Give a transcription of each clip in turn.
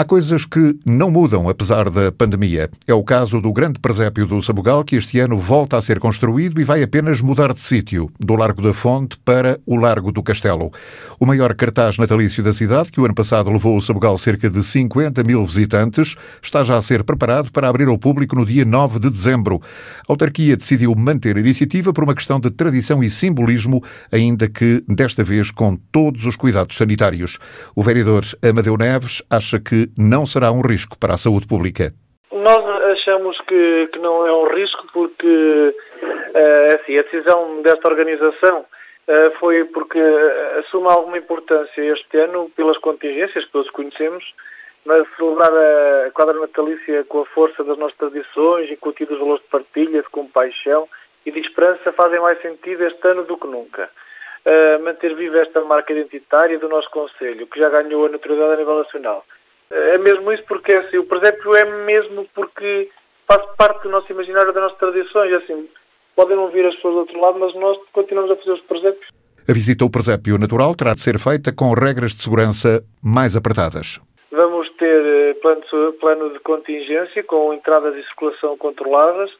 Há coisas que não mudam apesar da pandemia. É o caso do grande presépio do Sabugal, que este ano volta a ser construído e vai apenas mudar de sítio, do Largo da Fonte para o Largo do Castelo. O maior cartaz natalício da cidade, que o ano passado levou o Sabugal cerca de 50 mil visitantes, está já a ser preparado para abrir ao público no dia 9 de dezembro. A autarquia decidiu manter a iniciativa por uma questão de tradição e simbolismo, ainda que desta vez com todos os cuidados sanitários. O vereador Amadeu Neves acha que não será um risco para a saúde pública. Nós achamos que, que não é um risco porque uh, assim, a decisão desta organização uh, foi porque assume alguma importância este ano pelas contingências que todos conhecemos, mas celebrar a quadra natalícia com a força das nossas tradições, incutindo os valores de partilha, de compaixão e de esperança fazem mais sentido este ano do que nunca. Uh, manter viva esta marca identitária do nosso Conselho, que já ganhou a notoriedade a nível nacional. É mesmo isso porque assim, o presépio é mesmo porque faz parte do nosso imaginário, das nossas tradições. Assim, podem não vir as pessoas do outro lado, mas nós continuamos a fazer os presépios. A visita ao presépio natural terá de ser feita com regras de segurança mais apertadas. Vamos ter eh, plano, plano de contingência com entradas e circulação controladas.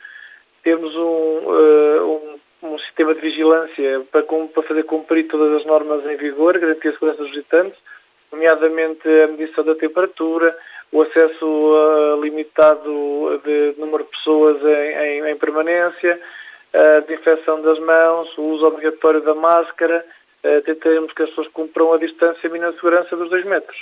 Temos um, eh, um, um sistema de vigilância para, para fazer cumprir todas as normas em vigor, garantir a segurança dos visitantes nomeadamente a medição da temperatura, o acesso uh, limitado de número de pessoas em, em, em, permanência, a desinfecção das mãos, o uso obrigatório da máscara, uh, tentaremos que as pessoas cumpram a distância mínima de segurança dos dois metros.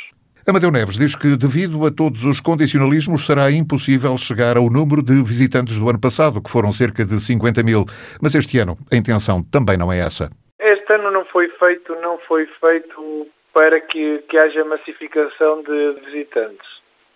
Amadeu Neves diz que, devido a todos os condicionalismos, será impossível chegar ao número de visitantes do ano passado, que foram cerca de 50 mil. Mas este ano a intenção também não é essa. Este ano não foi feito, não foi feito para que, que haja massificação de visitantes.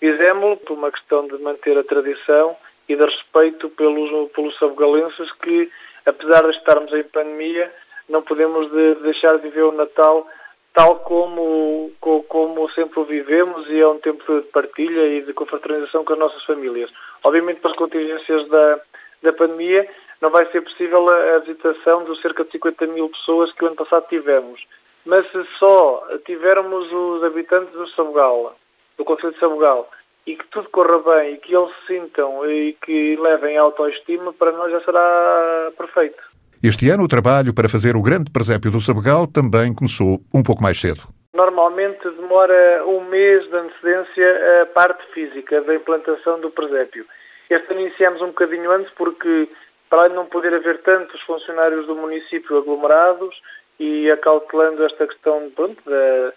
Fizemos por uma questão de manter a tradição e de respeito pelos, pelos sabugalenses que, apesar de estarmos em pandemia, não podemos de deixar de viver o Natal tal como, como sempre o vivemos e é um tempo de partilha e de confraternização com as nossas famílias. Obviamente, para as contingências da, da pandemia, não vai ser possível a, a visitação dos cerca de 50 mil pessoas que o ano passado tivemos. Mas se só tivermos os habitantes do Sabugal, do Conselho de Sabugal, e que tudo corra bem e que eles se sintam e que levem autoestima, para nós já será perfeito. Este ano, o trabalho para fazer o grande presépio do Sabugal também começou um pouco mais cedo. Normalmente demora um mês de antecedência a parte física da implantação do presépio. Este ano iniciamos um bocadinho antes porque, para além de não poder haver tantos funcionários do município aglomerados, e acautelando esta questão pronto, da,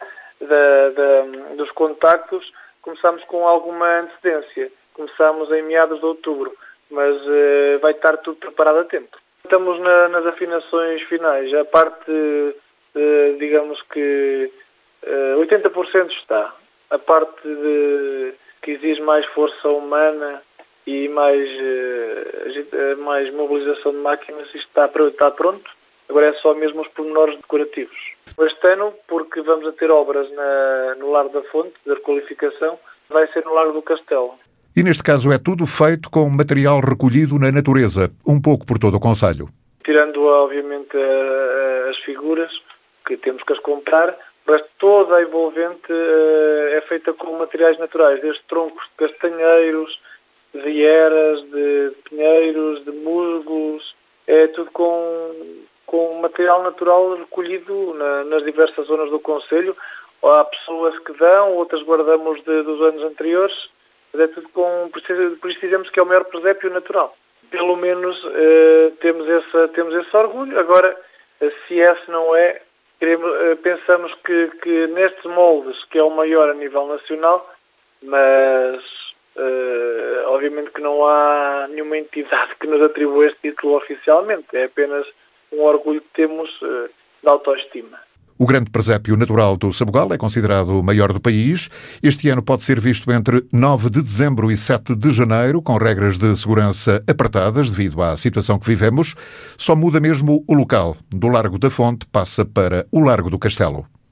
da, da, dos contactos, começamos com alguma antecedência. Começamos em meados de outubro, mas uh, vai estar tudo preparado a tempo. Estamos na, nas afinações finais. A parte, uh, digamos que uh, eh, 80% está. A parte de, que exige mais força humana e mais, mais mobilização de máquinas, isto está, está pronto Agora é só mesmo os pormenores decorativos. Este ano, porque vamos a ter obras na, no Largo da Fonte, de requalificação, vai ser no Largo do Castelo. E neste caso é tudo feito com material recolhido na natureza, um pouco por todo o Conselho. Tirando, obviamente, a, a, as figuras, que temos que as comprar, mas toda a envolvente é feita com materiais naturais, desde troncos de castanheiros, de hieras, de pinheiros, de musgos, é tudo com material natural recolhido na, nas diversas zonas do Conselho. Há pessoas que dão, outras guardamos de, dos anos anteriores, mas é tudo com. Por isso dizemos que é o maior presépio natural. Pelo menos eh, temos, essa, temos esse orgulho. Agora, eh, se esse não é, queremos, eh, pensamos que, que nestes moldes, que é o maior a nível nacional, mas eh, obviamente que não há nenhuma entidade que nos atribua este título oficialmente. É apenas um orgulho que temos uh, de autoestima. O grande presépio natural do Sabugal é considerado o maior do país. Este ano pode ser visto entre 9 de dezembro e 7 de janeiro, com regras de segurança apertadas devido à situação que vivemos. Só muda mesmo o local. Do Largo da Fonte passa para o Largo do Castelo.